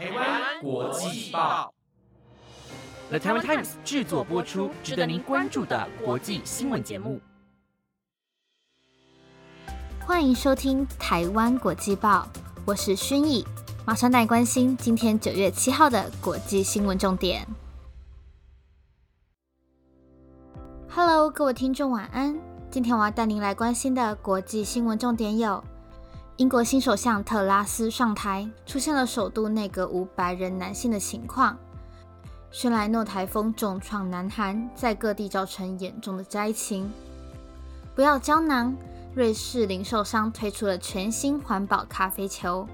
台湾国际报，The Taiwan Times 制作播出，值得您关注的国际新闻节目。欢迎收听台湾国际报，我是薰逸，马上带关心今天九月七号的国际新闻重点。Hello，各位听众晚安。今天我要带您来关心的国际新闻重点有：英国新首相特拉斯上台，出现了首度内阁无白人男性的情况；轩莱诺台风重创南韩，在各地造成严重的灾情。不要胶囊，瑞士零售商推出了全新环保咖啡球。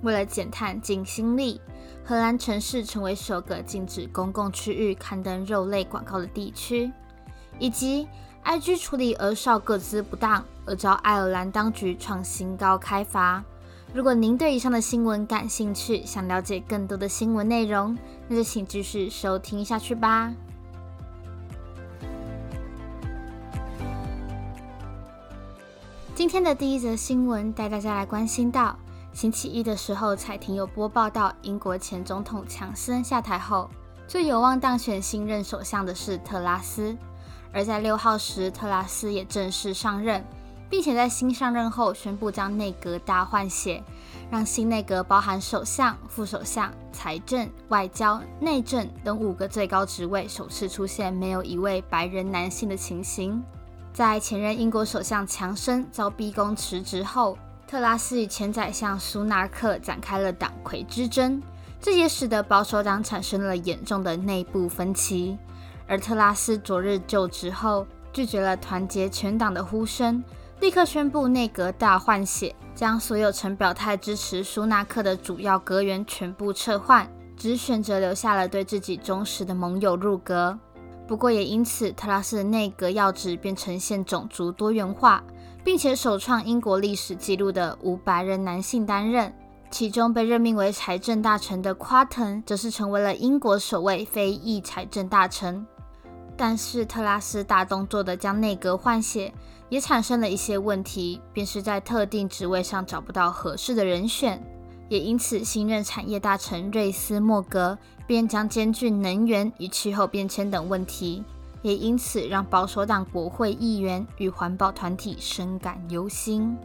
为了减碳尽心力，荷兰城市成为首个禁止公共区域刊登肉类广告的地区。以及 IG 处理儿少个资不当而遭爱尔兰当局创新高开罚。如果您对以上的新闻感兴趣，想了解更多的新闻内容，那就请继续收听下去吧。今天的第一则新闻带大家来关心到，星期一的时候，彩婷有播报到英国前总统强森下台后，最有望当选新任首相的是特拉斯。而在六号时，特拉斯也正式上任，并且在新上任后宣布将内阁大换血，让新内阁包含首相、副首相、财政、外交、内政等五个最高职位，首次出现没有一位白人男性的情形。在前任英国首相强生遭逼宫辞职后，特拉斯与前宰相苏纳克展开了党魁之争，这也使得保守党产生了严重的内部分歧。而特拉斯昨日就职后，拒绝了团结全党的呼声，立刻宣布内阁大换血，将所有曾表态支持苏纳克的主要阁员全部撤换，只选择留下了对自己忠实的盟友入阁。不过也因此，特拉斯的内阁要职便呈现种族多元化，并且首创英国历史纪录的无白人男性担任。其中被任命为财政大臣的夸腾，则是成为了英国首位非裔财政大臣。但是特拉斯大动作的将内阁换血，也产生了一些问题，便是在特定职位上找不到合适的人选，也因此新任产业大臣瑞斯莫格便将兼具能源与气候变迁等问题，也因此让保守党国会议员与环保团体深感忧心。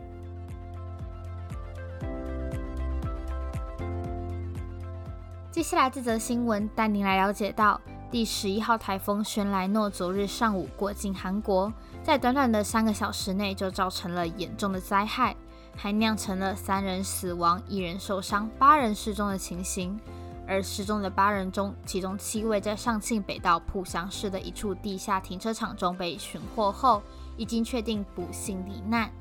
接下来这则新闻带您来了解到。第十一号台风轩莱诺昨日上午过境韩国，在短短的三个小时内就造成了严重的灾害，还酿成了三人死亡、一人受伤、八人失踪的情形。而失踪的八人中，其中七位在上庆北道浦祥市的一处地下停车场中被寻获后，已经确定不幸罹难。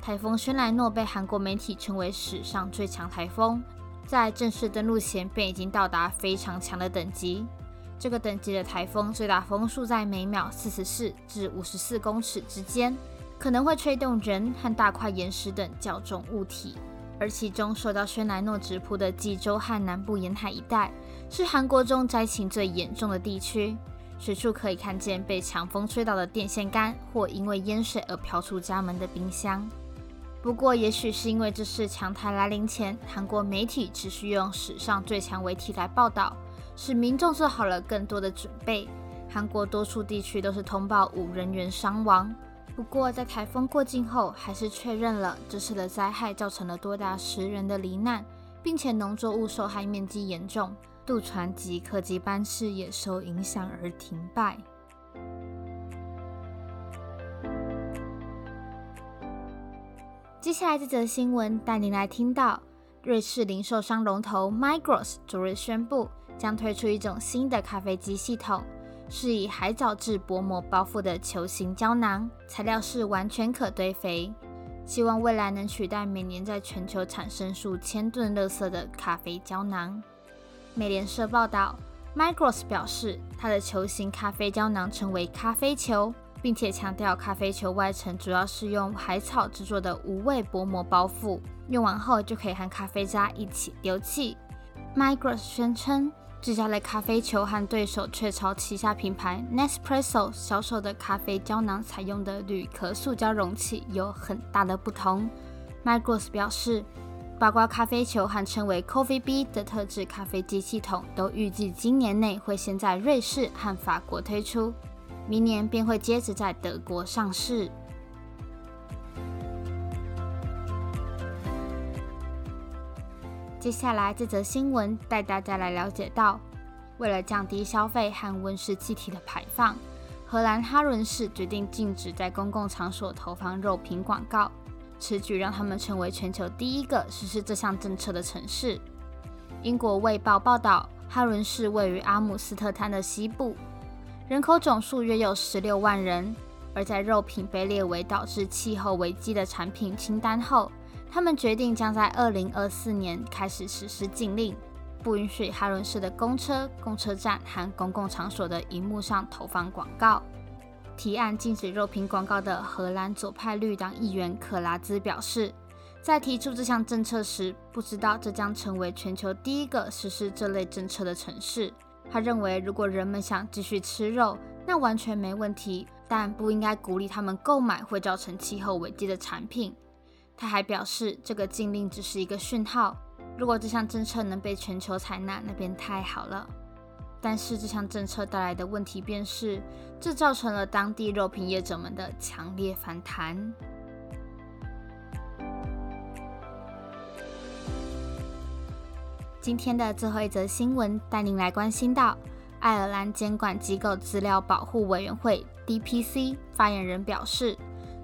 台风轩莱诺被韩国媒体称为史上最强台风，在正式登陆前便已经到达非常强的等级。这个等级的台风最大风速在每秒四十四至五十四公尺之间，可能会吹动人和大块岩石等较重物体。而其中受到轩莱诺直扑的济州和南部沿海一带，是韩国中灾情最严重的地区，随处可以看见被强风吹倒的电线杆，或因为淹水而飘出家门的冰箱。不过，也许是因为这是强台来临前，韩国媒体持续用史上最强为题来报道。使民众做好了更多的准备。韩国多处地区都是通报五人员伤亡。不过，在台风过境后，还是确认了这次的灾害造成了多达十人的罹难，并且农作物受害面积严重，渡船及客机班次也受影响而停摆。接下来这则新闻带您来听到，瑞士零售商龙头 Migros 昨日宣布。将推出一种新的咖啡机系统，是以海藻质薄膜包覆的球形胶囊，材料是完全可堆肥，希望未来能取代每年在全球产生数千吨垃圾的咖啡胶囊。美联社报道，Migros 表示，它的球形咖啡胶囊称为咖啡球，并且强调咖啡球外层主要是用海草制作的无味薄膜包覆，用完后就可以和咖啡渣一起丢弃。Migros 宣称。这家类咖啡球和对手雀巢旗下品牌 Nespresso 销售的咖啡胶囊采用的铝壳塑胶容器有很大的不同。Migros 表示包括咖啡球和称为 Coffee B 的特制咖啡机系统，都预计今年内会先在瑞士和法国推出，明年便会接着在德国上市。接下来这则新闻带大家来了解到，为了降低消费和温室气体的排放，荷兰哈伦市决定禁止在公共场所投放肉品广告。此举让他们成为全球第一个实施这项政策的城市。英国《卫报》报道，哈伦市位于阿姆斯特丹的西部，人口总数约有十六万人。而在肉品被列为导致气候危机的产品清单后，他们决定将在二零二四年开始实施禁令，不允许哈伦市的公车、公车站和公共场所的荧幕上投放广告。提案禁止肉品广告的荷兰左派绿党议员克拉兹表示，在提出这项政策时，不知道这将成为全球第一个实施这类政策的城市。他认为，如果人们想继续吃肉，那完全没问题，但不应该鼓励他们购买会造成气候危机的产品。他还表示，这个禁令只是一个讯号，如果这项政策能被全球采纳，那便太好了。但是这项政策带来的问题便是，这造成了当地肉品业者们的强烈反弹。今天的最后一则新闻带您来关心到，爱尔兰监管机构资料保护委员会 （DPC） 发言人表示。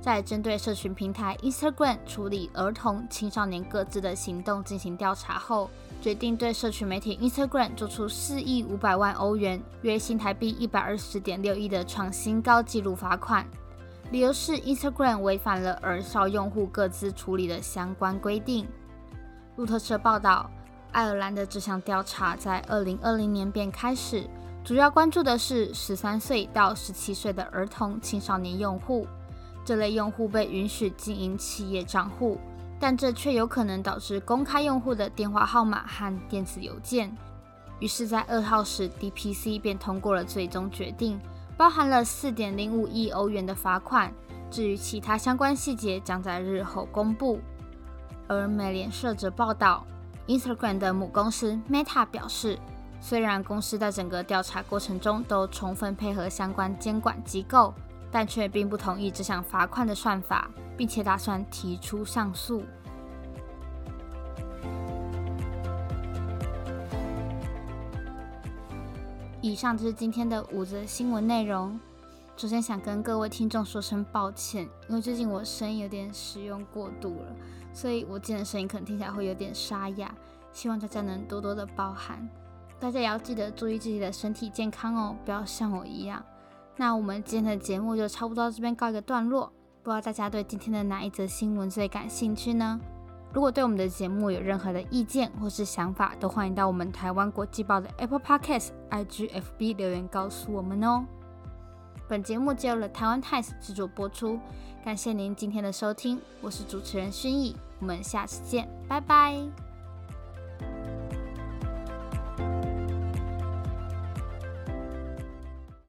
在针对社群平台 Instagram 处理儿童、青少年各自的行动进行调查后，决定对社群媒体 Instagram 做出四亿五百万欧元（约新台币一百二十点六亿）的创新高纪录罚款，理由是 Instagram 违反了儿少用户各自处理的相关规定。路透社报道，爱尔兰的这项调查在二零二零年便开始，主要关注的是十三岁到十七岁的儿童、青少年用户。这类用户被允许经营企业账户，但这却有可能导致公开用户的电话号码和电子邮件。于是，在二号时，DPC 便通过了最终决定，包含了四点零五亿欧元的罚款。至于其他相关细节，将在日后公布。而美联社则报道，Instagram 的母公司 Meta 表示，虽然公司在整个调查过程中都充分配合相关监管机构。但却并不同意这项罚款的算法，并且打算提出上诉。以上就是今天的五则新闻内容。首先想跟各位听众说声抱歉，因为最近我声音有点使用过度了，所以我今天的声音可能听起来会有点沙哑，希望大家能多多的包涵。大家也要记得注意自己的身体健康哦，不要像我一样。那我们今天的节目就差不多到这边告一个段落。不知道大家对今天的哪一则新闻最感兴趣呢？如果对我们的节目有任何的意见或是想法，都欢迎到我们台湾国际报的 Apple Podcast、IGFB 留言告诉我们哦。本节目由了台湾 Times 制作播出，感谢您今天的收听，我是主持人薰意，我们下次见，拜拜。